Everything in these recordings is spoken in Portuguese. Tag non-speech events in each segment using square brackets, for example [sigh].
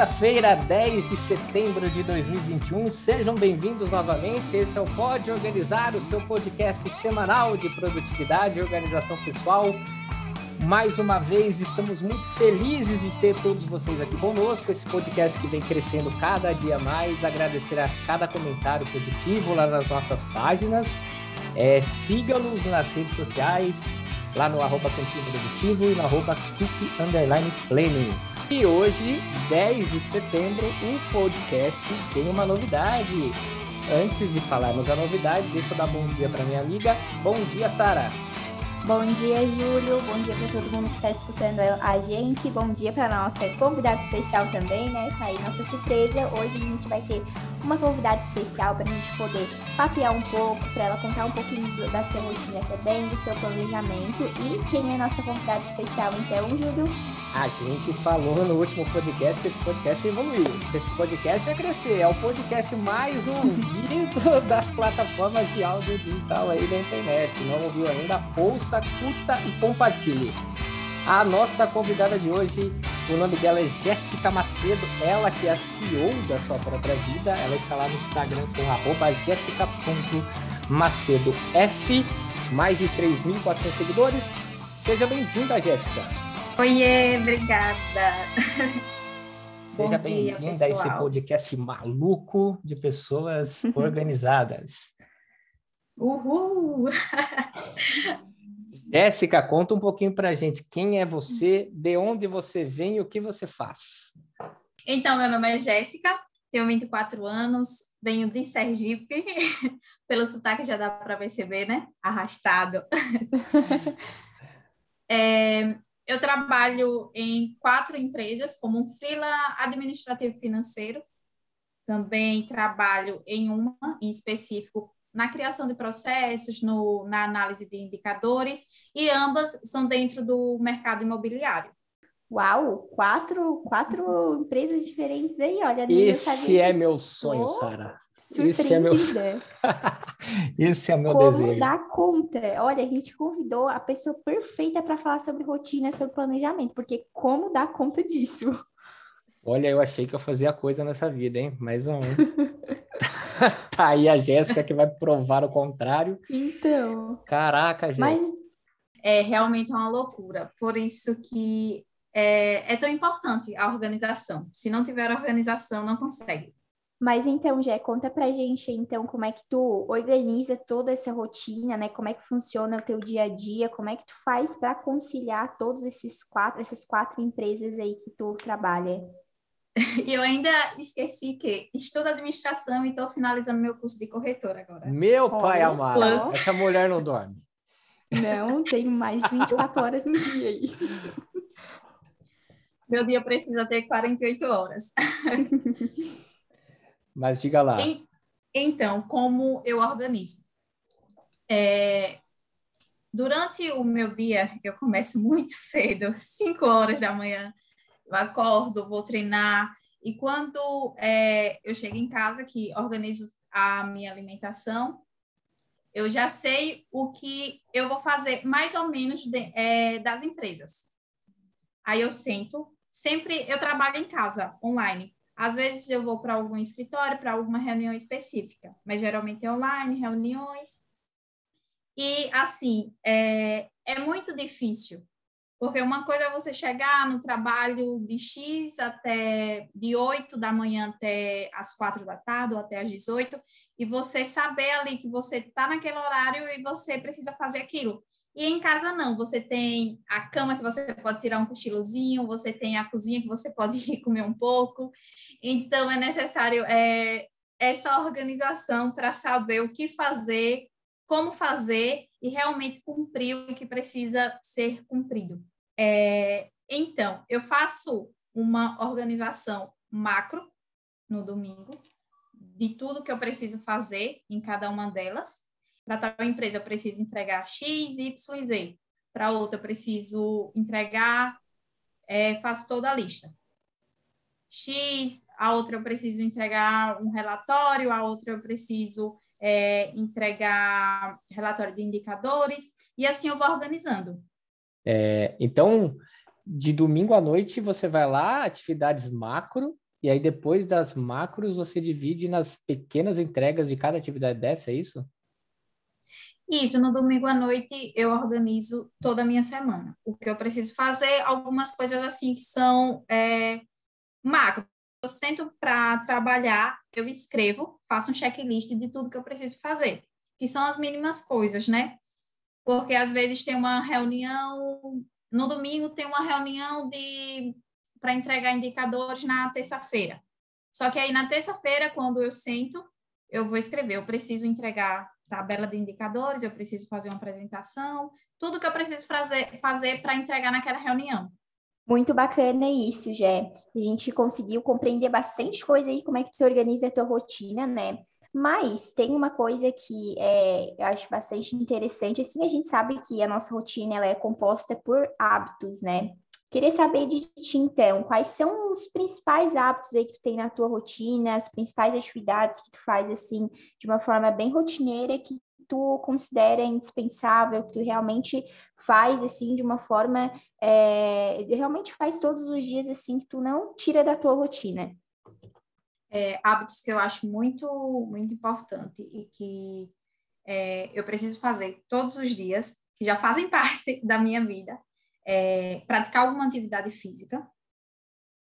Quarta-feira, 10 de setembro de 2021. Sejam bem-vindos novamente. Esse é o Pode Organizar, o seu podcast semanal de produtividade e organização pessoal. Mais uma vez, estamos muito felizes de ter todos vocês aqui conosco. Esse podcast que vem crescendo cada dia mais. Agradecer a cada comentário positivo lá nas nossas páginas. É, Siga-nos nas redes sociais, lá no arroba Produtivo e no arroba Planning. E hoje, 10 de setembro, o podcast tem uma novidade. Antes de falarmos a novidade, deixa eu dar bom dia para minha amiga. Bom dia, Sara. Bom dia, Júlio. Bom dia para todo mundo que está escutando a gente. Bom dia para nossa convidada especial também, né? Tá aí nossa surpresa. Hoje a gente vai ter uma convidada especial para a gente poder papear um pouco, para ela contar um pouquinho da sua rotina também, do seu planejamento. E quem é nossa convidada especial, então, Júlio? A gente falou no último podcast que esse podcast evoluiu, que esse podcast vai crescer. É o podcast mais ouvido [laughs] das plataformas de áudio digital aí da internet. Não ouviu ainda? Ouça, curta e compartilhe. A nossa convidada de hoje, o nome dela é Jéssica Macedo, ela que é a CEO da sua própria vida, ela está lá no Instagram com arroba jéssica.macedof, mais de 3.400 seguidores. Seja bem-vinda, Jéssica. Oiê, obrigada. Seja bem-vinda a esse podcast maluco de pessoas [laughs] organizadas. Uhul! [laughs] Jéssica, conta um pouquinho para a gente quem é você, de onde você vem e o que você faz. Então, meu nome é Jéssica, tenho 24 anos, venho de Sergipe, [laughs] pelo sotaque já dá para perceber, né? Arrastado. [laughs] é, eu trabalho em quatro empresas como um freela administrativo financeiro. Também trabalho em uma em específico na criação de processos, no, na análise de indicadores, e ambas são dentro do mercado imobiliário. Uau, quatro, quatro empresas diferentes aí, olha. Esse é meu sonho, Sara. Esse é meu... [laughs] Esse é meu Como desejo. dar conta? Olha, a gente convidou a pessoa perfeita para falar sobre rotina, sobre planejamento, porque como dar conta disso? Olha, eu achei que eu fazia coisa nessa vida, hein? Mais um. [laughs] tá aí a Jéssica que vai provar o contrário. Então. Caraca, gente. Mas é realmente uma loucura. Por isso que é, é tão importante a organização. Se não tiver organização, não consegue. Mas então, Jé, conta pra gente então como é que tu organiza toda essa rotina, né? Como é que funciona o teu dia a dia, como é que tu faz para conciliar todos esses quatro, essas quatro empresas aí que tu trabalha? [laughs] E eu ainda esqueci que estudo administração e estou finalizando meu curso de corretora agora. Meu pai amado, essa mulher não dorme. Não, tenho mais de 24 [laughs] horas no dia aí. Meu dia precisa ter 48 horas. [laughs] Mas diga lá. Então, como eu organizo? É, durante o meu dia, eu começo muito cedo, 5 horas da manhã eu acordo, vou treinar, e quando é, eu chego em casa, que organizo a minha alimentação, eu já sei o que eu vou fazer mais ou menos de, é, das empresas. Aí eu sento, sempre eu trabalho em casa, online. Às vezes eu vou para algum escritório, para alguma reunião específica, mas geralmente é online, reuniões. E assim, é, é muito difícil porque uma coisa é você chegar no trabalho de X até de 8 da manhã até as 4 da tarde ou até às 18, e você saber ali que você está naquele horário e você precisa fazer aquilo. E em casa não, você tem a cama que você pode tirar um cochilozinho, você tem a cozinha que você pode [laughs] ir comer um pouco. Então é necessário é, essa organização para saber o que fazer, como fazer e realmente cumprir o que precisa ser cumprido. É, então, eu faço uma organização macro no domingo de tudo que eu preciso fazer em cada uma delas. Para tal empresa, eu preciso entregar X, Y, Z. Para outra, eu preciso entregar, é, faço toda a lista. X, a outra eu preciso entregar um relatório, a outra eu preciso é, entregar relatório de indicadores, e assim eu vou organizando. É, então, de domingo à noite, você vai lá, atividades macro, e aí depois das macros você divide nas pequenas entregas de cada atividade dessa, é isso? Isso, no domingo à noite eu organizo toda a minha semana. O que eu preciso fazer, algumas coisas assim que são é, macro. Eu sento para trabalhar, eu escrevo, faço um checklist de tudo que eu preciso fazer, que são as mínimas coisas, né? Porque às vezes tem uma reunião, no domingo tem uma reunião de para entregar indicadores na terça-feira. Só que aí na terça-feira, quando eu sento, eu vou escrever, eu preciso entregar tabela de indicadores, eu preciso fazer uma apresentação, tudo que eu preciso fazer fazer para entregar naquela reunião. Muito bacana isso, Jé. A gente conseguiu compreender bastante coisa aí, como é que tu organiza a tua rotina, né? Mas tem uma coisa que é, eu acho bastante interessante, assim, a gente sabe que a nossa rotina ela é composta por hábitos, né? Queria saber de ti, então, quais são os principais hábitos aí que tu tem na tua rotina, as principais atividades que tu faz, assim, de uma forma bem rotineira, que tu considera indispensável, que tu realmente faz, assim, de uma forma, é, realmente faz todos os dias, assim, que tu não tira da tua rotina? É, hábitos que eu acho muito, muito importante e que é, eu preciso fazer todos os dias, que já fazem [laughs] parte da minha vida, é, praticar alguma atividade física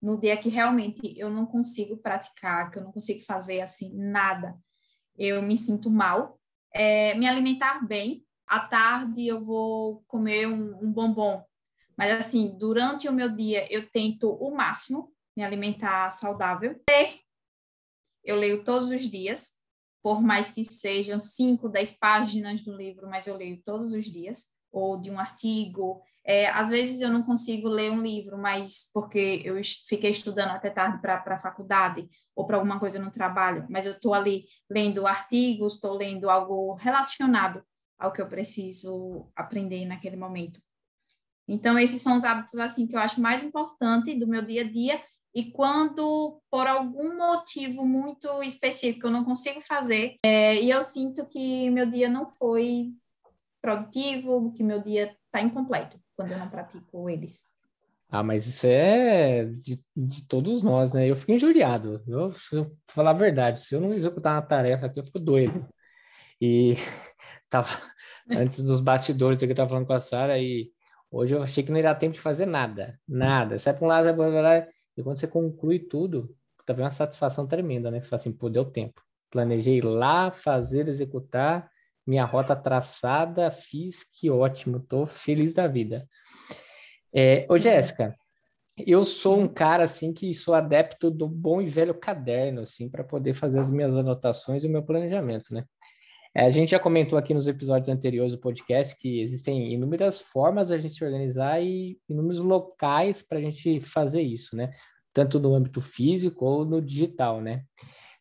no dia que realmente eu não consigo praticar, que eu não consigo fazer assim nada, eu me sinto mal. É, me alimentar bem. À tarde eu vou comer um, um bombom, mas assim durante o meu dia eu tento o máximo me alimentar saudável. Ler, eu leio todos os dias, por mais que sejam 5, 10 páginas do livro, mas eu leio todos os dias, ou de um artigo, é, às vezes eu não consigo ler um livro, mas porque eu fiquei estudando até tarde para a faculdade ou para alguma coisa no trabalho, mas eu estou ali lendo artigos, estou lendo algo relacionado ao que eu preciso aprender naquele momento. Então, esses são os hábitos assim que eu acho mais importante do meu dia a dia. E quando, por algum motivo muito específico, eu não consigo fazer, é, e eu sinto que meu dia não foi produtivo, que meu dia está incompleto quando eu não pratico eles. Ah, mas isso é de, de todos nós, né? Eu fico injuriado. Eu, se eu falar a verdade, se eu não executar uma tarefa aqui, eu fico doido. E [laughs] tava [laughs] antes dos bastidores eu estava falando com a Sara e hoje eu achei que não ia tempo de fazer nada, nada. Sai para um lado, sai para lá, e quando você conclui tudo, tá vendo uma satisfação tremenda, né? Você fala assim, pô, deu tempo. Planejei lá, fazer, executar, minha rota traçada, fiz, que ótimo, tô feliz da vida. É, ô, Jéssica, eu sou um cara assim que sou adepto do bom e velho caderno, assim, para poder fazer as minhas anotações e o meu planejamento, né? É, a gente já comentou aqui nos episódios anteriores do podcast que existem inúmeras formas a gente organizar e inúmeros locais para a gente fazer isso, né? Tanto no âmbito físico ou no digital, né?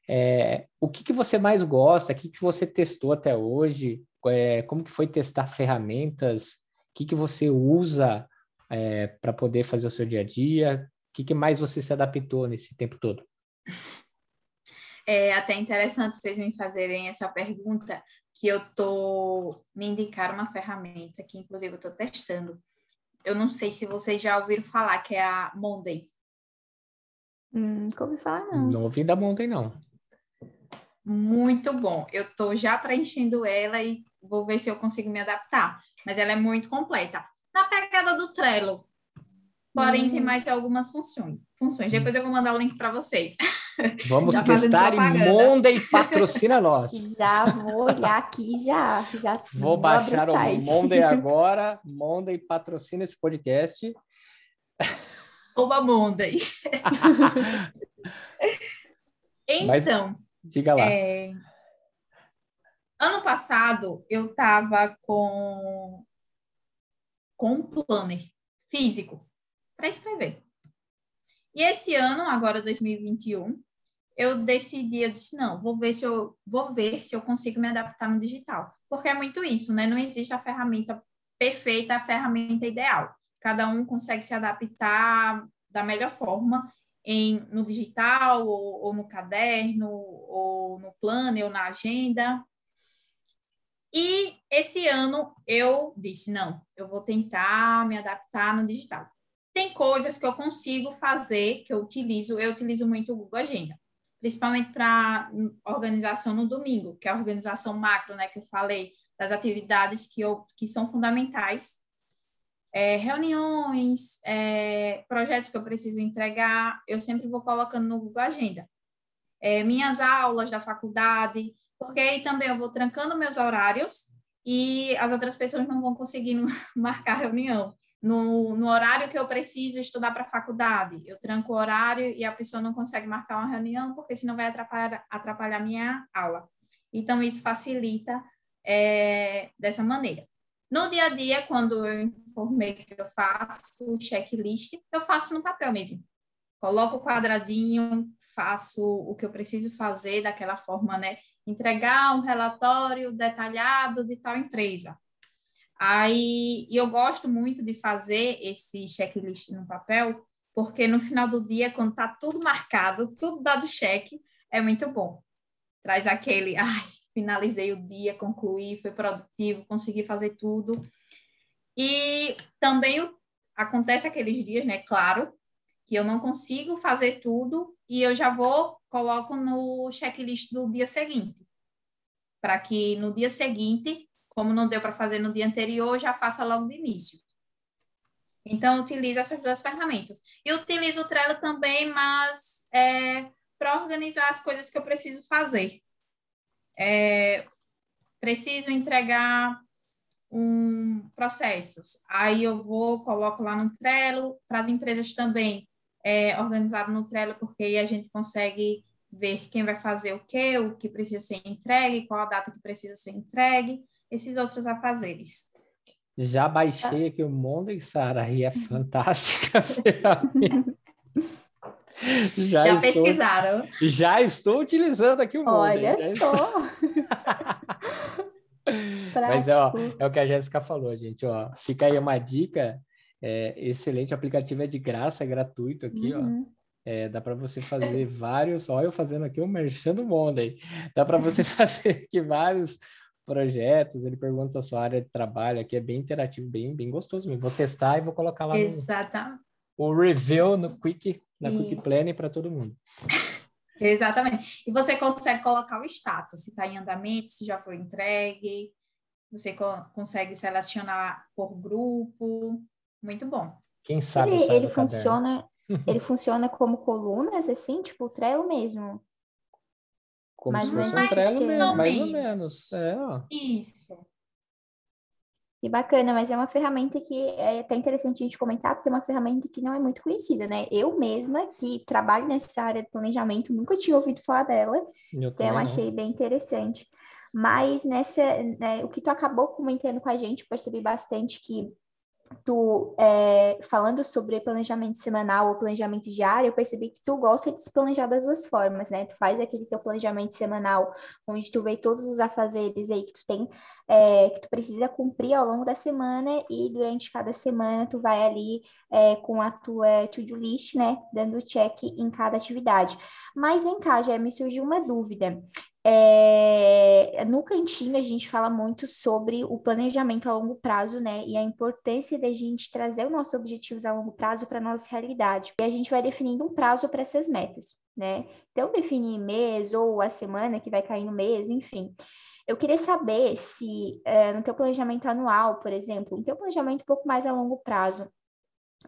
É, o que, que você mais gosta? O que, que você testou até hoje? É, como que foi testar ferramentas? O que, que você usa é, para poder fazer o seu dia a dia? O que, que mais você se adaptou nesse tempo todo? É até interessante vocês me fazerem essa pergunta, que eu tô me indicar uma ferramenta que inclusive eu estou testando. Eu não sei se vocês já ouviram falar que é a Monday. Hum, nunca ouvi falar não. Não ouvi da Monday não muito bom. Eu estou já preenchendo ela e vou ver se eu consigo me adaptar. Mas ela é muito completa. Na pegada do Trello. Porém, hum. tem mais algumas funções. Funções. Depois eu vou mandar o link para vocês. [laughs] Vamos testar e Monday patrocina [laughs] nós. Já vou olhar aqui, já. já vou, vou baixar o, o Monday [laughs] agora. Monday patrocina esse podcast. Oba Monday. então, Mas Diga lá. É... Ano passado, eu estava com, com um planner físico para escrever. E esse ano, agora 2021, eu decidi, eu disse, não, vou ver se eu vou ver se eu consigo me adaptar no digital. Porque é muito isso, né? Não existe a ferramenta perfeita, a ferramenta ideal. Cada um consegue se adaptar da melhor forma em, no digital, ou, ou no caderno, ou no planner, ou na agenda. E esse ano eu disse: não, eu vou tentar me adaptar no digital. Tem coisas que eu consigo fazer, que eu utilizo, eu utilizo muito o Google Agenda, principalmente para organização no domingo, que é a organização macro, né, que eu falei, das atividades que, eu, que são fundamentais. É, reuniões, é, projetos que eu preciso entregar, eu sempre vou colocando no Google Agenda. É, minhas aulas da faculdade, porque aí também eu vou trancando meus horários e as outras pessoas não vão conseguindo [laughs] marcar reunião. No, no horário que eu preciso estudar para a faculdade, eu tranco o horário e a pessoa não consegue marcar uma reunião, porque senão vai atrapalhar, atrapalhar minha aula. Então, isso facilita é, dessa maneira. No dia a dia, quando eu informei que eu faço o checklist, eu faço no papel mesmo. Coloco o quadradinho, faço o que eu preciso fazer daquela forma, né? Entregar um relatório detalhado de tal empresa. Aí, eu gosto muito de fazer esse checklist no papel, porque no final do dia, quando está tudo marcado, tudo dado cheque, é muito bom. Traz aquele, [laughs] ai, finalizei o dia, concluí, foi produtivo, consegui fazer tudo. E também acontece aqueles dias, né, claro, que eu não consigo fazer tudo e eu já vou, coloco no checklist do dia seguinte. Para que no dia seguinte, como não deu para fazer no dia anterior, já faça logo de início. Então, utilizo essas duas ferramentas. E utilizo o Trello também, mas é, para organizar as coisas que eu preciso fazer é, preciso entregar um processos. Aí eu vou, coloco lá no Trello, para as empresas também é, organizado no Trello, porque aí a gente consegue ver quem vai fazer o quê, o que precisa ser entregue, qual a data que precisa ser entregue, esses outros afazeres. Já baixei aqui o Monday, Sara, e é [laughs] fantástica. Já, já estou, pesquisaram. Já estou utilizando aqui o Olha só. [laughs] Mas ó, é o que a Jéssica falou, gente. Ó, fica aí uma dica. É, excelente, o aplicativo é de graça, é gratuito aqui, uhum. ó. É, dá para você fazer vários. Olha, eu fazendo aqui o um do Monday. Dá para você [laughs] fazer aqui vários projetos. Ele pergunta a sua área de trabalho aqui, é bem interativo, bem, bem gostoso mesmo. Vou testar e vou colocar lá Exatamente. no o review no Quick na Isso. Quick Planning para todo mundo. [laughs] Exatamente. E você consegue colocar o status, se está em andamento, se já foi entregue. Você co consegue selecionar por grupo. Muito bom. Quem sabe ele, ele funciona, [laughs] ele funciona como colunas, assim, tipo o Trello mesmo. Como mais se fosse um Trello mesmo, mais ou menos. É, ó. Isso. E bacana, mas é uma ferramenta que é até interessante a gente comentar, porque é uma ferramenta que não é muito conhecida, né? Eu mesma, que trabalho nessa área de planejamento, nunca tinha ouvido falar dela, eu então achei bem interessante. Mas nessa, né, o que tu acabou comentando com a gente, percebi bastante que tu é, falando sobre planejamento semanal ou planejamento diário, eu percebi que tu gosta de se planejar das duas formas, né? Tu faz aquele teu planejamento semanal, onde tu vê todos os afazeres aí que tu tem, é, que tu precisa cumprir ao longo da semana e durante cada semana tu vai ali é, com a tua to-do list, né? Dando check em cada atividade. Mas vem cá, já me surgiu uma dúvida. É, no cantinho a gente fala muito sobre o planejamento a longo prazo, né? E a importância da gente trazer os nossos objetivos a longo prazo para a nossa realidade. E a gente vai definindo um prazo para essas metas, né? Então, definir mês ou a semana que vai cair no mês, enfim. Eu queria saber se é, no teu planejamento anual, por exemplo, no teu planejamento um pouco mais a longo prazo,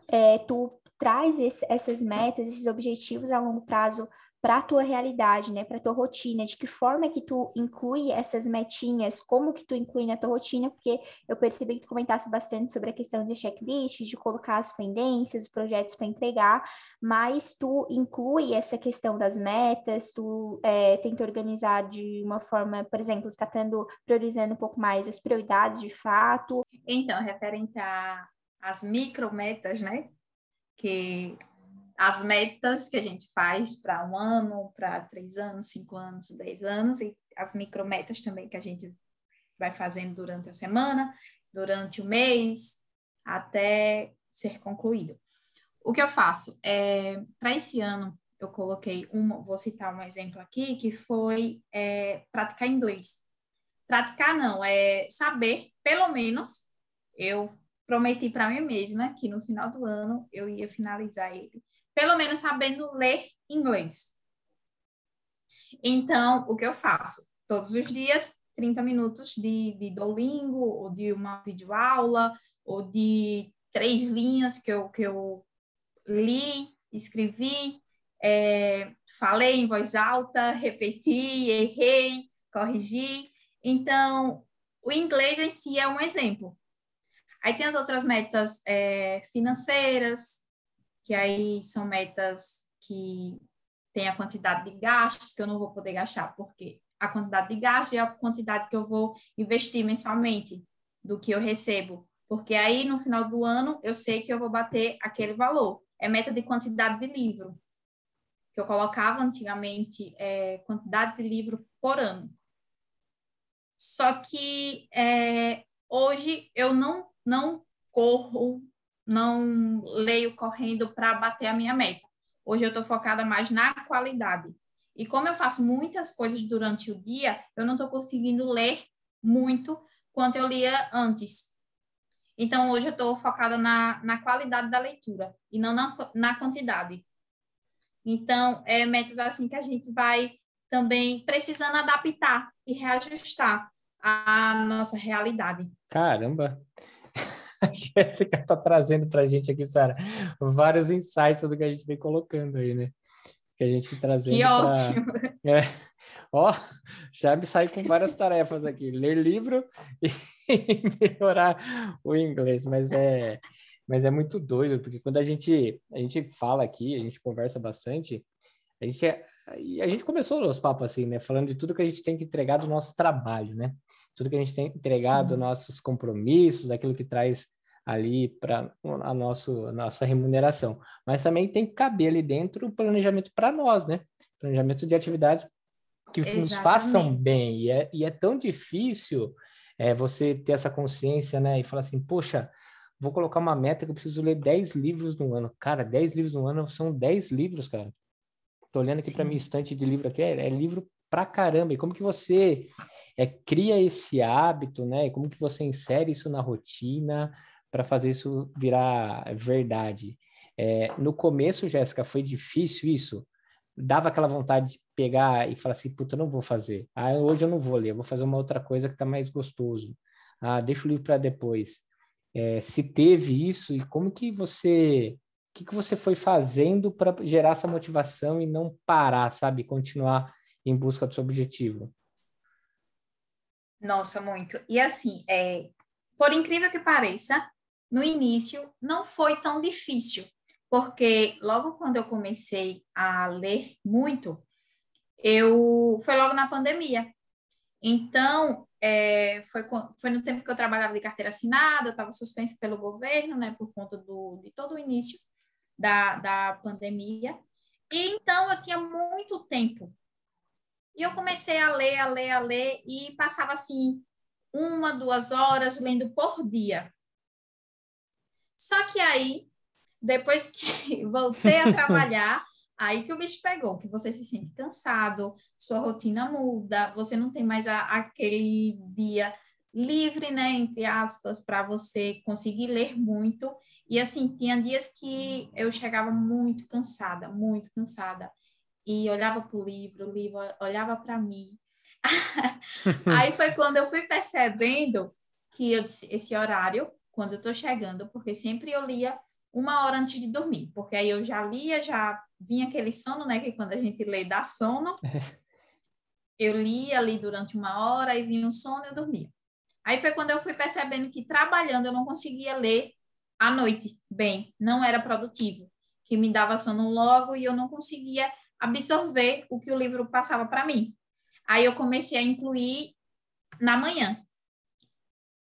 é, tu traz esse, essas metas, esses objetivos a longo prazo para a tua realidade, né, para a tua rotina, de que forma que tu inclui essas metinhas, como que tu inclui na tua rotina, porque eu percebi que tu comentasse bastante sobre a questão de checklist, de colocar as pendências, os projetos para entregar, mas tu inclui essa questão das metas, tu é, tenta organizar de uma forma, por exemplo, tu tá tendo, priorizando um pouco mais as prioridades de fato. Então, referente às micrometas, né, que as metas que a gente faz para um ano, para três anos, cinco anos, dez anos, e as micrometas também que a gente vai fazendo durante a semana, durante o mês, até ser concluído. O que eu faço? É, para esse ano, eu coloquei uma, vou citar um exemplo aqui, que foi é, praticar inglês. Praticar não, é saber, pelo menos, eu prometi para mim mesma que no final do ano eu ia finalizar ele, pelo menos sabendo ler inglês. Então, o que eu faço? Todos os dias, 30 minutos de, de Duolingo, ou de uma videoaula, ou de três linhas que eu, que eu li, escrevi, é, falei em voz alta, repeti, errei, corrigi. Então, o inglês em si é um exemplo. Aí tem as outras metas é, financeiras, que aí são metas que tem a quantidade de gastos que eu não vou poder gastar, porque a quantidade de gastos é a quantidade que eu vou investir mensalmente do que eu recebo. Porque aí, no final do ano, eu sei que eu vou bater aquele valor. É meta de quantidade de livro, que eu colocava antigamente é, quantidade de livro por ano. Só que é, hoje eu não, não corro, não leio correndo para bater a minha meta. Hoje eu estou focada mais na qualidade. E como eu faço muitas coisas durante o dia, eu não estou conseguindo ler muito quanto eu lia antes. Então, hoje eu estou focada na, na qualidade da leitura e não na, na quantidade. Então, é metas assim que a gente vai também precisando adaptar e reajustar a nossa realidade. Caramba! A [laughs] Jéssica está trazendo para a gente aqui, Sara, vários insights do que a gente vem colocando aí, né? Que a gente trazendo. Que pra... ótimo! [laughs] É. Ó, já me saí com várias tarefas aqui: ler livro e [laughs] melhorar o inglês, mas é, mas é muito doido, porque quando a gente, a gente fala aqui, a gente conversa bastante, a gente, é, a gente começou os papos assim, né? Falando de tudo que a gente tem que entregar do nosso trabalho, né? Tudo que a gente tem entregado, dos nossos compromissos, aquilo que traz ali para a, nosso, nossa remuneração. Mas também tem que caber ali dentro o planejamento para nós, né? Planejamento de atividades que Exatamente. nos façam bem. E é, e é tão difícil é, você ter essa consciência, né? E falar assim, poxa, vou colocar uma meta que eu preciso ler 10 livros no ano. Cara, 10 livros no ano são 10 livros, cara. Tô olhando aqui para minha estante de livro aqui, é, é, livro pra caramba. E como que você é, cria esse hábito, né? E como que você insere isso na rotina para fazer isso virar verdade? É, no começo, Jéssica, foi difícil isso? Dava aquela vontade de pegar e falar assim, puta, eu não vou fazer. Ah, hoje eu não vou ler, eu vou fazer uma outra coisa que tá mais gostoso. Ah, deixa o livro para depois. É, se teve isso e como que você, o que, que você foi fazendo para gerar essa motivação e não parar, sabe, continuar em busca do seu objetivo? Nossa, muito. E assim, é, por incrível que pareça, no início não foi tão difícil, porque logo quando eu comecei a ler muito, eu foi logo na pandemia. Então, é, foi, foi no tempo que eu trabalhava de carteira assinada, eu estava suspensa pelo governo, né, por conta do, de todo o início da, da pandemia. E então eu tinha muito tempo. E eu comecei a ler, a ler, a ler, e passava assim, uma, duas horas lendo por dia. Só que aí, depois que [laughs] voltei a trabalhar, Aí que o bicho pegou, que você se sente cansado, sua rotina muda, você não tem mais a, aquele dia livre, né, entre aspas, para você conseguir ler muito. E assim, tinha dias que eu chegava muito cansada, muito cansada, e olhava para o livro, o livro olhava para mim. [laughs] Aí foi quando eu fui percebendo que eu, esse horário, quando eu estou chegando, porque sempre eu lia uma hora antes de dormir, porque aí eu já lia, já vinha aquele sono, né? Que quando a gente lê dá sono. eu lia ali durante uma hora, e vinha um sono e eu dormia. Aí foi quando eu fui percebendo que trabalhando eu não conseguia ler à noite bem, não era produtivo, que me dava sono logo e eu não conseguia absorver o que o livro passava para mim. Aí eu comecei a incluir na manhã.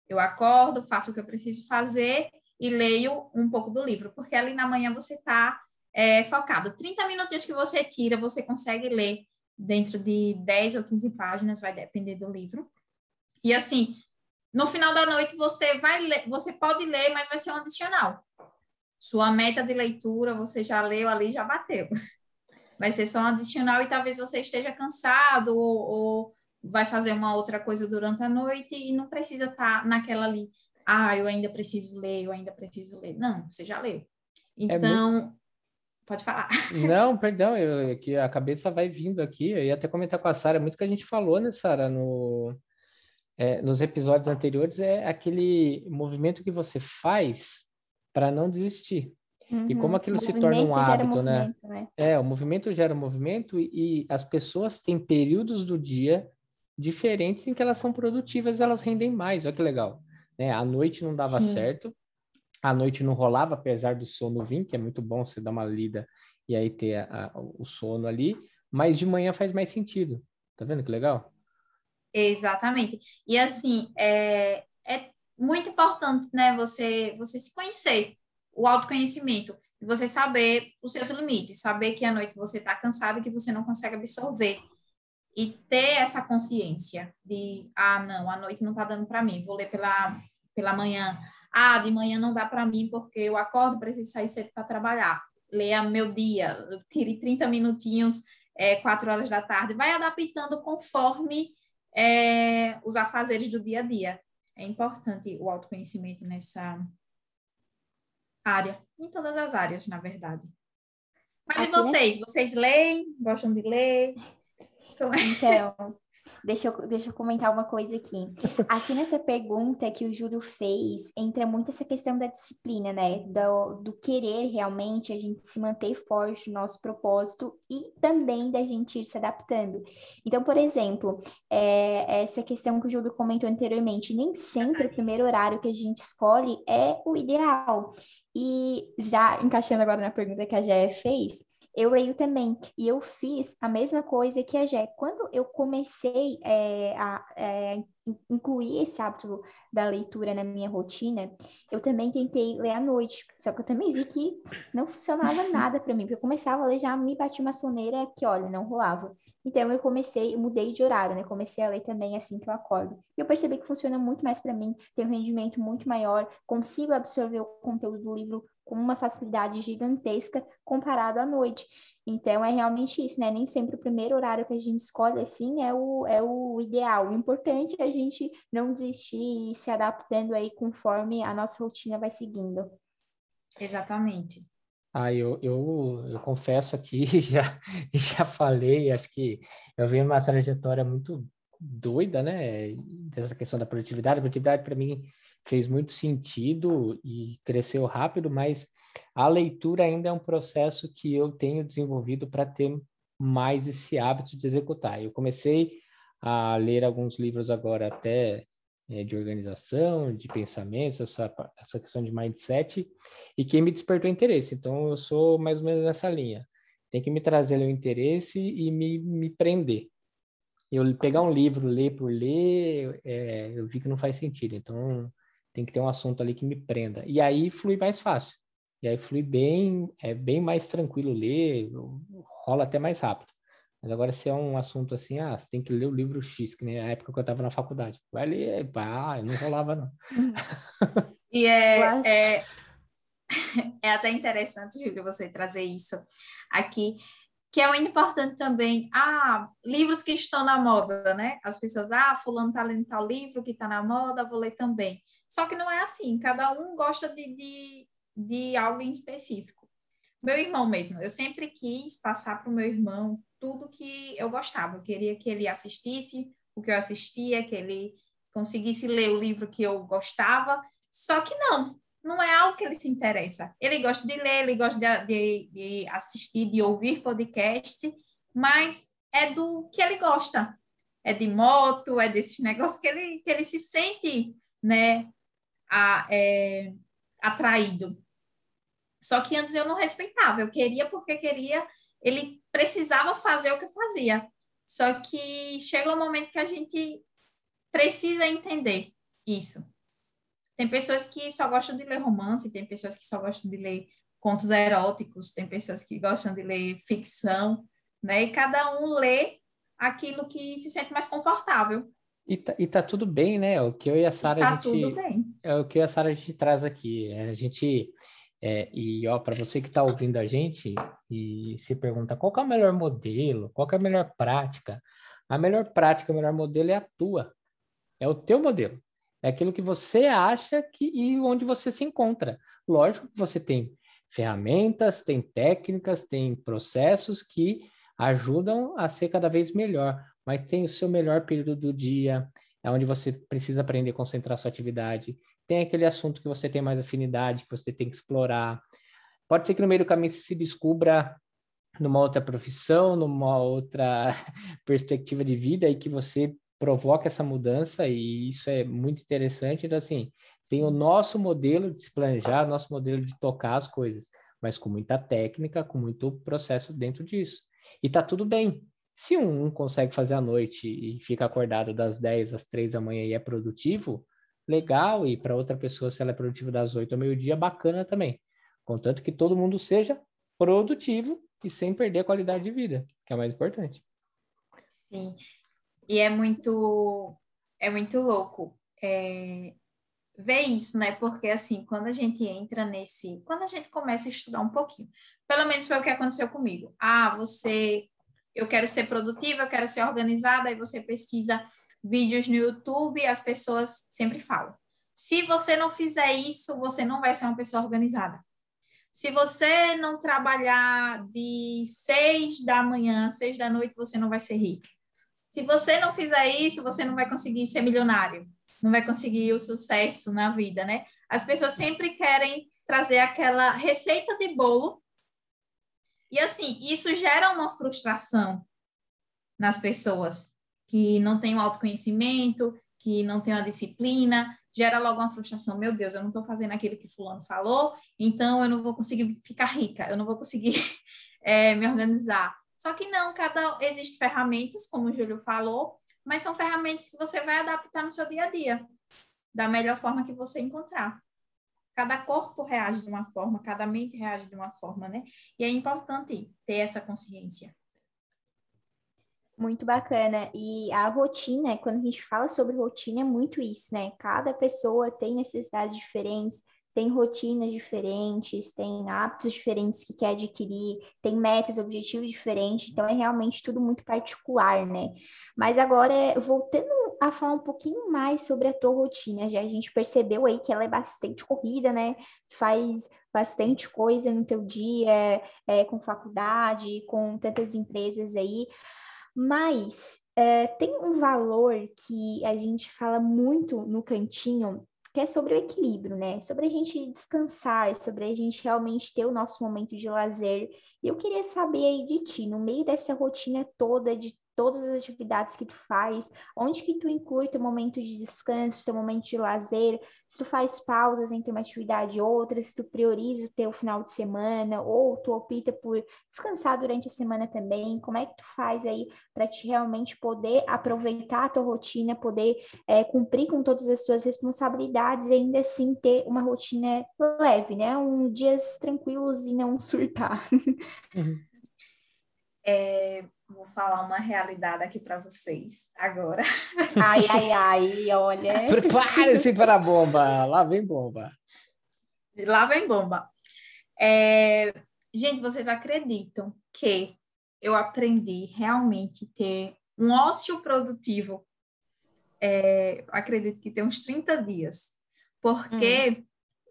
Eu acordo, faço o que eu preciso fazer e leio um pouco do livro, porque ali na manhã você está é, focado. 30 minutos que você tira, você consegue ler dentro de 10 ou 15 páginas, vai depender do livro. E assim, no final da noite você vai ler, você pode ler, mas vai ser um adicional. Sua meta de leitura você já leu ali, já bateu. Vai ser só um adicional e talvez você esteja cansado ou, ou vai fazer uma outra coisa durante a noite e não precisa estar tá naquela ali ah, eu ainda preciso ler, eu ainda preciso ler. Não, você já leu. É então, é muito... pode falar. [laughs] Não, perdão, eu, que a cabeça vai vindo aqui. Eu ia até comentar com a Sara, muito que a gente falou, né, Sara, no, é, nos episódios anteriores, é aquele movimento que você faz para não desistir. Uhum. E como aquilo se torna um hábito, né? né? É, o movimento gera movimento e, e as pessoas têm períodos do dia diferentes em que elas são produtivas, elas rendem mais. Olha que legal. Né? À noite não dava Sim. certo, à noite não rolava, apesar do sono vir, que é muito bom você dar uma lida e aí ter a, a, o sono ali, mas de manhã faz mais sentido. Tá vendo que legal? Exatamente. E assim, é, é muito importante, né, você, você se conhecer, o autoconhecimento, você saber os seus limites, saber que à noite você está cansado e que você não consegue absorver. E ter essa consciência de, ah, não, à noite não está dando para mim, vou ler pela, pela manhã. Ah, de manhã não dá para mim porque eu acordo, preciso sair cedo para trabalhar. Leia meu dia, tire 30 minutinhos, é, 4 horas da tarde. Vai adaptando conforme é, os afazeres do dia a dia. É importante o autoconhecimento nessa, área, em todas as áreas, na verdade. Mas Aqui e vocês? Vocês leem? Gostam de ler? [laughs] Então, Deixa eu, deixa eu comentar uma coisa aqui. Aqui nessa pergunta que o Júlio fez, entra muito essa questão da disciplina, né? Do, do querer realmente a gente se manter forte no nosso propósito e também da gente ir se adaptando. Então, por exemplo, é, essa questão que o Júlio comentou anteriormente, nem sempre o primeiro horário que a gente escolhe é o ideal. E já encaixando agora na pergunta que a Jé fez, eu leio também. E eu fiz a mesma coisa que a Jé. Quando eu comecei é, a é, incluir esse hábito da leitura na minha rotina, eu também tentei ler à noite. Só que eu também vi que não funcionava [laughs] nada para mim, porque eu começava a ler, já me batia uma soneira que, olha, não rolava. Então eu comecei, eu mudei de horário, né? Comecei a ler também assim que eu acordo. E eu percebi que funciona muito mais para mim, tem um rendimento muito maior, consigo absorver o conteúdo do livro com uma facilidade gigantesca comparado à noite. Então, é realmente isso, né? Nem sempre o primeiro horário que a gente escolhe, assim, é o, é o ideal. O importante é a gente não desistir e ir se adaptando aí conforme a nossa rotina vai seguindo. Exatamente. Ah, eu, eu, eu confesso aqui, [laughs] já, já falei, acho que eu venho uma trajetória muito doida, né? Dessa questão da produtividade. A produtividade, para mim, fez muito sentido e cresceu rápido, mas a leitura ainda é um processo que eu tenho desenvolvido para ter mais esse hábito de executar. Eu comecei a ler alguns livros agora até é, de organização, de pensamentos, essa, essa questão de mindset, e que me despertou interesse. Então, eu sou mais ou menos nessa linha. Tem que me trazer o interesse e me, me prender. Eu pegar um livro, ler por ler, é, eu vi que não faz sentido. Então, tem que ter um assunto ali que me prenda. E aí flui mais fácil. E aí flui bem, é bem mais tranquilo ler, rola até mais rápido. Mas agora se é um assunto assim, ah, você tem que ler o livro X, que nem a época que eu estava na faculdade. Vai ler, ah, não rolava não. [laughs] e é, é, [laughs] é até interessante, Júlio, você trazer isso aqui, que é muito importante também, ah, livros que estão na moda, né? As pessoas, ah, fulano está lendo tal livro que está na moda, vou ler também. Só que não é assim, cada um gosta de, de, de algo em específico. Meu irmão mesmo, eu sempre quis passar para o meu irmão tudo que eu gostava. Eu queria que ele assistisse o que eu assistia, que ele conseguisse ler o livro que eu gostava, só que não, não é algo que ele se interessa. Ele gosta de ler, ele gosta de, de, de assistir, de ouvir podcast, mas é do que ele gosta. É de moto, é desses negócios que ele, que ele se sente né, a, é, atraído. Só que antes eu não respeitava, eu queria porque queria, ele precisava fazer o que fazia. Só que chega um momento que a gente precisa entender isso. Tem pessoas que só gostam de ler romance, tem pessoas que só gostam de ler contos eróticos, tem pessoas que gostam de ler ficção, né? E cada um lê aquilo que se sente mais confortável. E tá, e tá tudo bem, né? O que eu e a Sara tá a gente é o que eu e a Sara a gente traz aqui. É, a gente é, e ó, para você que está ouvindo a gente e se pergunta qual é o melhor modelo, qual é a melhor prática, a melhor prática, o melhor modelo é a tua, é o teu modelo. É aquilo que você acha que e onde você se encontra. Lógico que você tem ferramentas, tem técnicas, tem processos que ajudam a ser cada vez melhor, mas tem o seu melhor período do dia, é onde você precisa aprender a concentrar sua atividade. Tem aquele assunto que você tem mais afinidade, que você tem que explorar. Pode ser que no meio do caminho você se descubra numa outra profissão, numa outra [laughs] perspectiva de vida e que você provoca essa mudança e isso é muito interessante. Então, assim, tem o nosso modelo de se planejar, nosso modelo de tocar as coisas, mas com muita técnica, com muito processo dentro disso. E tá tudo bem. Se um consegue fazer à noite e fica acordado das 10 às 3 da manhã e é produtivo, legal. E para outra pessoa, se ela é produtiva das 8 ao meio-dia, bacana também. Contanto que todo mundo seja produtivo e sem perder a qualidade de vida, que é o mais importante. Sim. E é muito, é muito louco é, ver isso, né? Porque, assim, quando a gente entra nesse... Quando a gente começa a estudar um pouquinho, pelo menos foi o que aconteceu comigo. Ah, você... Eu quero ser produtiva, eu quero ser organizada, aí você pesquisa vídeos no YouTube, as pessoas sempre falam. Se você não fizer isso, você não vai ser uma pessoa organizada. Se você não trabalhar de seis da manhã seis da noite, você não vai ser rico. Se você não fizer isso, você não vai conseguir ser milionário, não vai conseguir o sucesso na vida, né? As pessoas sempre querem trazer aquela receita de bolo. E assim, isso gera uma frustração nas pessoas que não têm o autoconhecimento, que não têm a disciplina, gera logo uma frustração. Meu Deus, eu não estou fazendo aquilo que fulano falou, então eu não vou conseguir ficar rica, eu não vou conseguir é, [laughs] me organizar. Só que não, cada existem ferramentas, como o Júlio falou, mas são ferramentas que você vai adaptar no seu dia a dia, da melhor forma que você encontrar. Cada corpo reage de uma forma, cada mente reage de uma forma, né? E é importante ter essa consciência. Muito bacana. E a rotina, quando a gente fala sobre rotina, é muito isso, né? Cada pessoa tem necessidades diferentes, tem rotinas diferentes, tem hábitos diferentes que quer adquirir, tem metas, objetivos diferentes, então é realmente tudo muito particular, né? Mas agora, voltando a falar um pouquinho mais sobre a tua rotina, já a gente percebeu aí que ela é bastante corrida, né? Faz bastante coisa no teu dia, é, com faculdade, com tantas empresas aí. Mas é, tem um valor que a gente fala muito no cantinho, que é sobre o equilíbrio, né? Sobre a gente descansar, sobre a gente realmente ter o nosso momento de lazer. E eu queria saber aí de ti, no meio dessa rotina toda de todas as atividades que tu faz, onde que tu inclui teu momento de descanso, teu momento de lazer, se tu faz pausas entre uma atividade e outra, se tu prioriza o teu final de semana, ou tu opta por descansar durante a semana também, como é que tu faz aí para te realmente poder aproveitar a tua rotina, poder é, cumprir com todas as suas responsabilidades e ainda assim ter uma rotina leve, né? Um dias tranquilos e não [laughs] surtar. Uhum. É, Vou falar uma realidade aqui para vocês agora. Ai, ai, ai, olha. [laughs] Prepare-se para a bomba. Lá vem bomba. Lá vem bomba. É... Gente, vocês acreditam que eu aprendi realmente ter um ócio produtivo? É... acredito que tem uns 30 dias. Porque hum.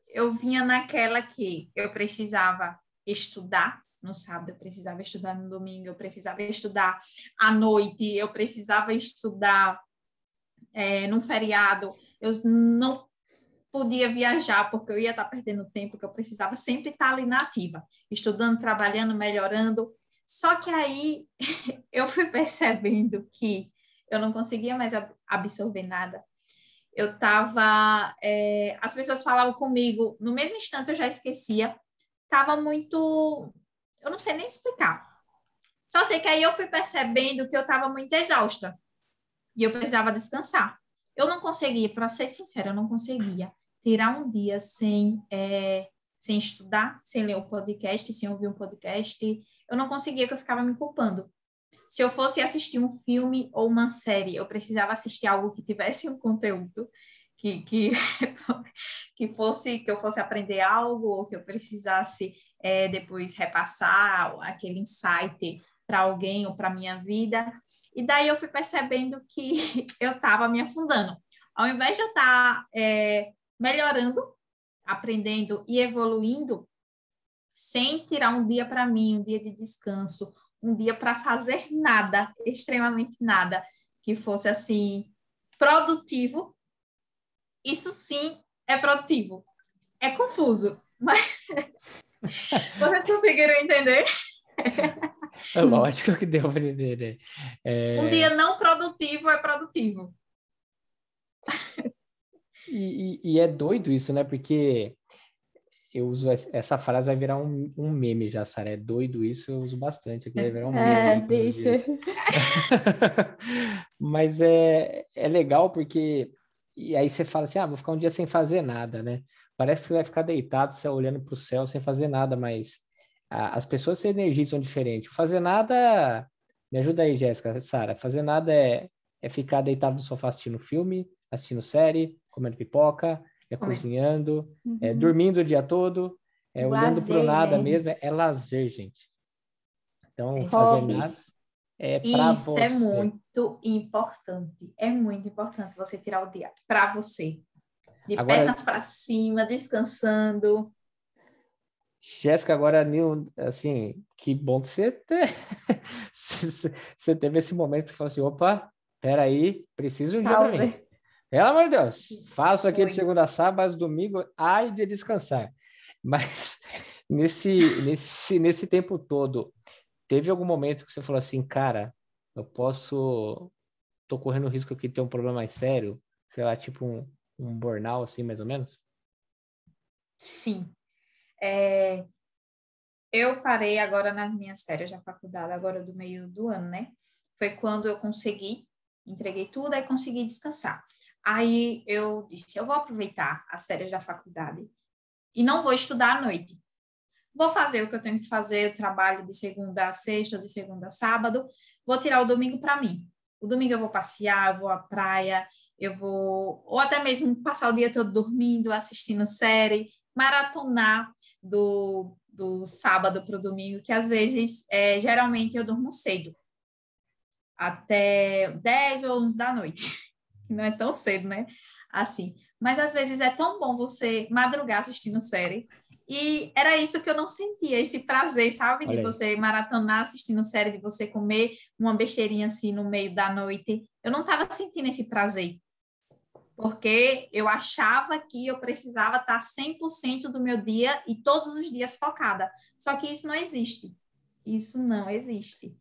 eu vinha naquela que eu precisava estudar, no sábado, eu precisava estudar no domingo, eu precisava estudar à noite, eu precisava estudar é, no feriado, eu não podia viajar porque eu ia estar perdendo tempo, que eu precisava sempre estar ali na ativa, estudando, trabalhando, melhorando. Só que aí [laughs] eu fui percebendo que eu não conseguia mais absorver nada. Eu estava. É, as pessoas falavam comigo, no mesmo instante eu já esquecia, estava muito eu não sei nem explicar. Só sei que aí eu fui percebendo que eu estava muito exausta e eu precisava descansar. Eu não conseguia, para ser sincera, eu não conseguia tirar um dia sem, é, sem estudar, sem ler um podcast, sem ouvir um podcast. Eu não conseguia, que eu ficava me culpando. Se eu fosse assistir um filme ou uma série, eu precisava assistir algo que tivesse um conteúdo, que, que, [laughs] que fosse que eu fosse aprender algo, ou que eu precisasse é, depois repassar aquele insight para alguém ou para minha vida. E daí eu fui percebendo que [laughs] eu estava me afundando. ao invés de eu estar tá, é, melhorando, aprendendo e evoluindo, sem tirar um dia para mim, um dia de descanso, um dia para fazer nada, [laughs] extremamente nada, que fosse assim produtivo, isso sim é produtivo. É confuso, mas [laughs] vocês conseguiram entender? É lógico que deu para entender. É... Um dia não produtivo é produtivo. E, e, e, é doido isso, né? Porque eu uso essa frase, vai virar um, um meme já, Sara. É doido isso, eu uso bastante. Aqui vai virar um é, meme. É, deixa. [laughs] Mas é, é legal porque. E aí você fala assim: ah, vou ficar um dia sem fazer nada, né? Parece que vai ficar deitado, você olhando para o céu sem fazer nada, mas a, as pessoas se energizam diferente. Fazer nada. Me ajuda aí, Jéssica, Sara. Fazer nada é, é ficar deitado no sofá assistindo filme, assistindo série, comendo pipoca, é cozinhando, é uhum. é dormindo o dia todo, é olhando para o nada né? mesmo, é, é, lazer, gente. Então, é fazer nada é para você. Isso é muito importante. É muito importante você tirar o dia para você. De Agora, pernas para cima, descansando. Jéssica, agora, Nil, assim, que bom que você, te... [laughs] você teve esse momento que você falou assim, opa, peraí, preciso de um dia para mim. Pelo amor de Deus, faço aqui de segunda a sábado, domingo, ai de descansar. [laughs] Mas nesse, nesse, nesse tempo todo, teve algum momento que você falou assim, cara, eu posso, tô correndo risco aqui de ter um problema mais sério, sei lá, tipo um, um burnout, assim, mais ou menos? Sim. É, eu parei agora nas minhas férias da faculdade, agora do meio do ano, né? Foi quando eu consegui, entreguei tudo e consegui descansar. Aí eu disse, eu vou aproveitar as férias da faculdade e não vou estudar à noite. Vou fazer o que eu tenho que fazer, o trabalho de segunda a sexta, de segunda a sábado. Vou tirar o domingo para mim. O domingo eu vou passear, eu vou à praia, eu vou, ou até mesmo passar o dia todo dormindo, assistindo série, maratonar do, do sábado para o domingo, que às vezes, é, geralmente eu durmo cedo, até 10 ou 11 da noite [laughs] não é tão cedo, né? Assim. Mas às vezes é tão bom você madrugar assistindo série. E era isso que eu não sentia, esse prazer, sabe? Olha de você aí. maratonar assistindo série, de você comer uma besteirinha assim no meio da noite. Eu não estava sentindo esse prazer. Porque eu achava que eu precisava estar 100% do meu dia e todos os dias focada. Só que isso não existe. Isso não existe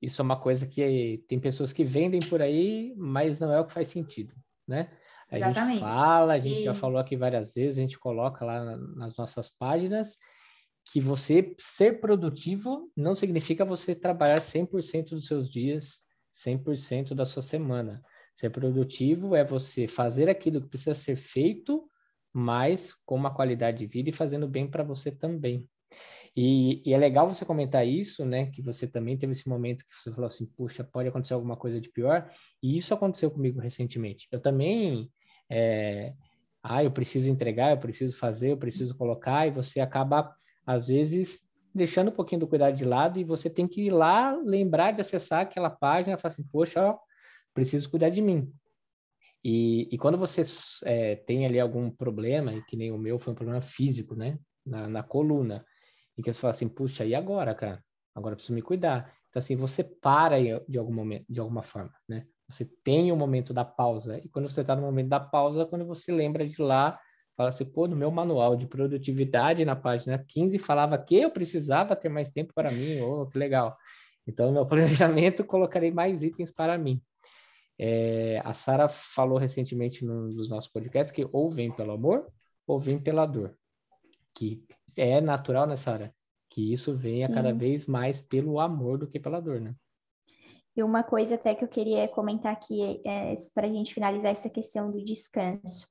isso é uma coisa que tem pessoas que vendem por aí, mas não é o que faz sentido, né? A Exatamente. gente fala, a gente e... já falou aqui várias vezes, a gente coloca lá nas nossas páginas que você ser produtivo não significa você trabalhar 100% dos seus dias, 100% da sua semana. Ser produtivo é você fazer aquilo que precisa ser feito, mas com uma qualidade de vida e fazendo bem para você também. E, e, é legal você comentar isso, né? Que você também teve esse momento que você falou assim, puxa, pode acontecer alguma coisa de pior. E isso aconteceu comigo recentemente. Eu também, é, ah, eu preciso entregar, eu preciso fazer, eu preciso colocar, e você acaba, às vezes, deixando um pouquinho do cuidado de lado, e você tem que ir lá lembrar de acessar aquela página falar assim, poxa, ó, preciso cuidar de mim. E, e quando você é, tem ali algum problema, e que nem o meu foi um problema físico, né? Na, na coluna e que você fala assim, puxa, e agora, cara? Agora eu preciso me cuidar. Então, assim, você para de algum momento, de alguma forma, né? Você tem o momento da pausa. E quando você está no momento da pausa, quando você lembra de lá, fala assim, pô, no meu manual de produtividade na página 15 falava que eu precisava ter mais tempo para mim. Oh, que legal. Então, no meu [laughs] planejamento, colocarei mais itens para mim. É, a Sara falou recentemente num dos nossos podcasts que ou vem pelo amor ou vem pela dor. Que é natural nessa área que isso venha Sim. cada vez mais pelo amor do que pela dor, né? E uma coisa até que eu queria comentar aqui, é, para a gente finalizar essa questão do descanso.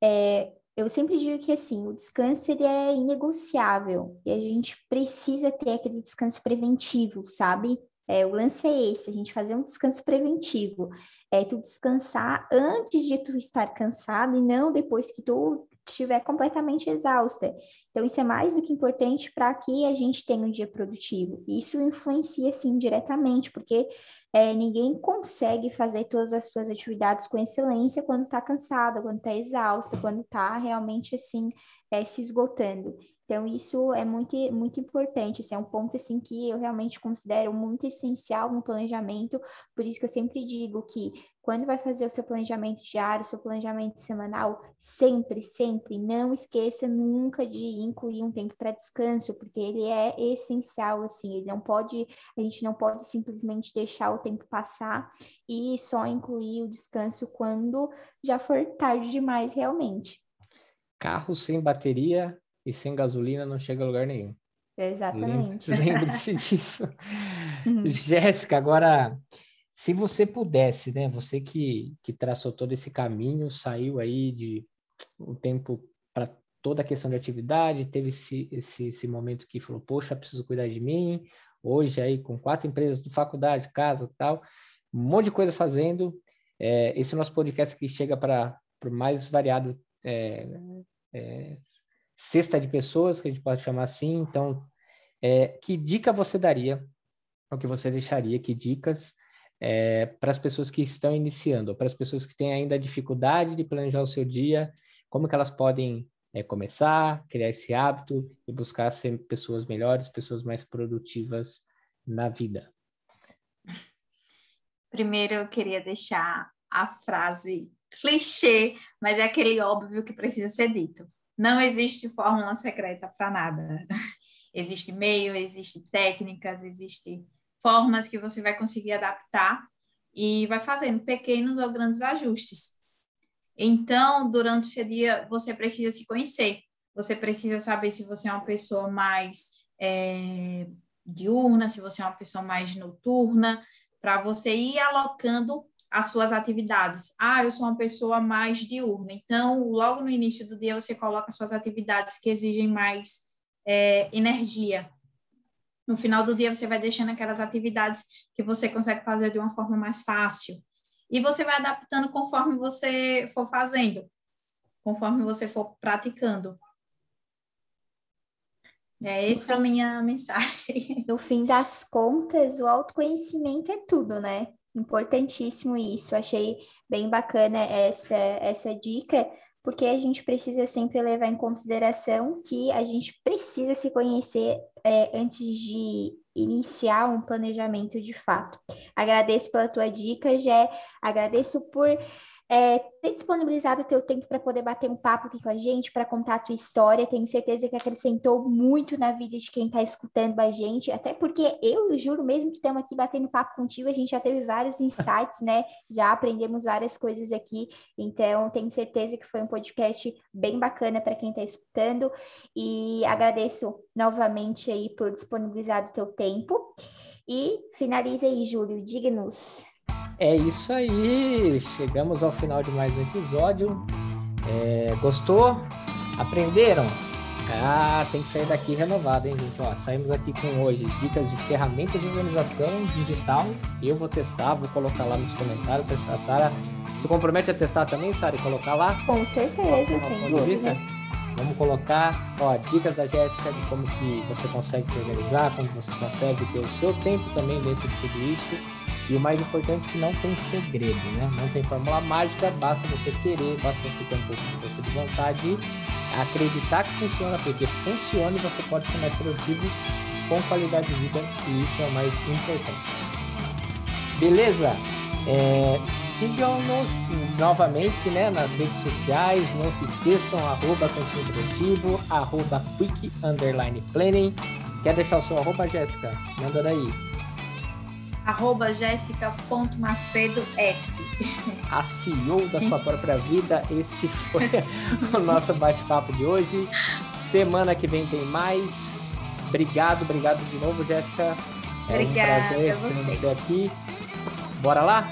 É, eu sempre digo que, assim, o descanso, ele é inegociável. E a gente precisa ter aquele descanso preventivo, sabe? É, o lance é esse, a gente fazer um descanso preventivo. É tu descansar antes de tu estar cansado e não depois que tu estiver completamente exausta. Então, isso é mais do que importante para que a gente tenha um dia produtivo. Isso influencia, sim, diretamente, porque é, ninguém consegue fazer todas as suas atividades com excelência quando está cansada, quando está exausta, quando está realmente, assim, é, se esgotando. Então, isso é muito, muito importante, esse é um ponto, assim, que eu realmente considero muito essencial no planejamento, por isso que eu sempre digo que quando vai fazer o seu planejamento diário, seu planejamento semanal, sempre, sempre, não esqueça nunca de incluir um tempo para descanso, porque ele é essencial, assim, ele não pode, a gente não pode simplesmente deixar o tempo passar e só incluir o descanso quando já for tarde demais, realmente. Carro sem bateria e sem gasolina não chega a lugar nenhum. Exatamente. [laughs] Lembre-se disso. [laughs] Uhum. Jéssica, agora, se você pudesse, né? Você que, que traçou todo esse caminho, saiu aí de um tempo para toda a questão de atividade, teve esse, esse, esse momento que falou, poxa, preciso cuidar de mim, hoje aí com quatro empresas de faculdade, casa tal, um monte de coisa fazendo. É, esse nosso podcast que chega para o mais variado é, é, cesta de pessoas, que a gente pode chamar assim. Então, é, que dica você daria, o que você deixaria, que dicas é, para as pessoas que estão iniciando, para as pessoas que têm ainda dificuldade de planejar o seu dia, como que elas podem é, começar, criar esse hábito e buscar ser pessoas melhores, pessoas mais produtivas na vida? Primeiro, eu queria deixar a frase clichê, mas é aquele óbvio que precisa ser dito. Não existe fórmula secreta para nada. [laughs] Existe meio, existe técnicas, existe formas que você vai conseguir adaptar e vai fazendo pequenos ou grandes ajustes. Então, durante o seu dia, você precisa se conhecer. Você precisa saber se você é uma pessoa mais é, diurna, se você é uma pessoa mais noturna, para você ir alocando as suas atividades. Ah, eu sou uma pessoa mais diurna, então logo no início do dia você coloca suas atividades que exigem mais é, energia. No final do dia você vai deixando aquelas atividades que você consegue fazer de uma forma mais fácil. E você vai adaptando conforme você for fazendo, conforme você for praticando. É essa a minha [laughs] mensagem. No fim das contas, o autoconhecimento é tudo, né? Importantíssimo isso. Achei bem bacana essa, essa dica, porque a gente precisa sempre levar em consideração que a gente precisa se conhecer é, antes de iniciar um planejamento de fato. Agradeço pela tua dica, Jé. Agradeço por é, ter disponibilizado o teu tempo para poder bater um papo aqui com a gente, para contar a tua história. Tenho certeza que acrescentou muito na vida de quem está escutando a gente, até porque eu juro, mesmo que estamos aqui batendo papo contigo, a gente já teve vários insights, né? Já aprendemos várias coisas aqui. Então, tenho certeza que foi um podcast bem bacana para quem está escutando. E agradeço novamente aí por disponibilizar o teu tempo. E finaliza aí, Júlio, diga-nos. É isso aí, chegamos ao final de mais um episódio. É, gostou? Aprenderam? Ah, tem que sair daqui renovado, hein, gente? Ó, saímos aqui com hoje dicas de ferramentas de organização digital. Eu vou testar, vou colocar lá nos comentários. A Sara se compromete a testar também, Sara, e colocar lá? Com certeza, sem dúvidas. Vamos colocar ó, dicas da Jéssica de como que você consegue se organizar, como você consegue ter o seu tempo também dentro de tudo isso e o mais importante é que não tem segredo, né? Não tem fórmula mágica, basta você querer, basta você ter um pouco de força de vontade, acreditar que funciona, porque funciona e você pode ser mais produtivo com qualidade de vida, e isso é o mais importante. Beleza? É, Sigam-nos novamente né, nas redes sociais, não se esqueçam, arroba Produtivo, arroba Quick Underline Planning. Quer deixar o seu arroba, Jéssica? Manda daí arroba jéssica.macedof. A CEO da sua própria vida, esse foi [laughs] o nosso bate-papo de hoje. Semana que vem tem mais. Obrigado, obrigado de novo, Jéssica. É Obrigada um prazer ter você aqui. Bora lá?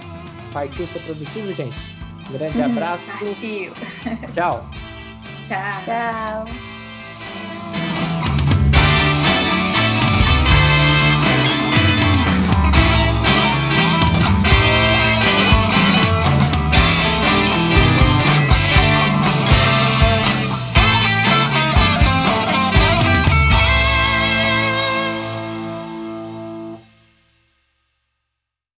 Partiu ser produtivo, gente? Grande [laughs] abraço. Partiu. Tchau. Tchau. Tchau.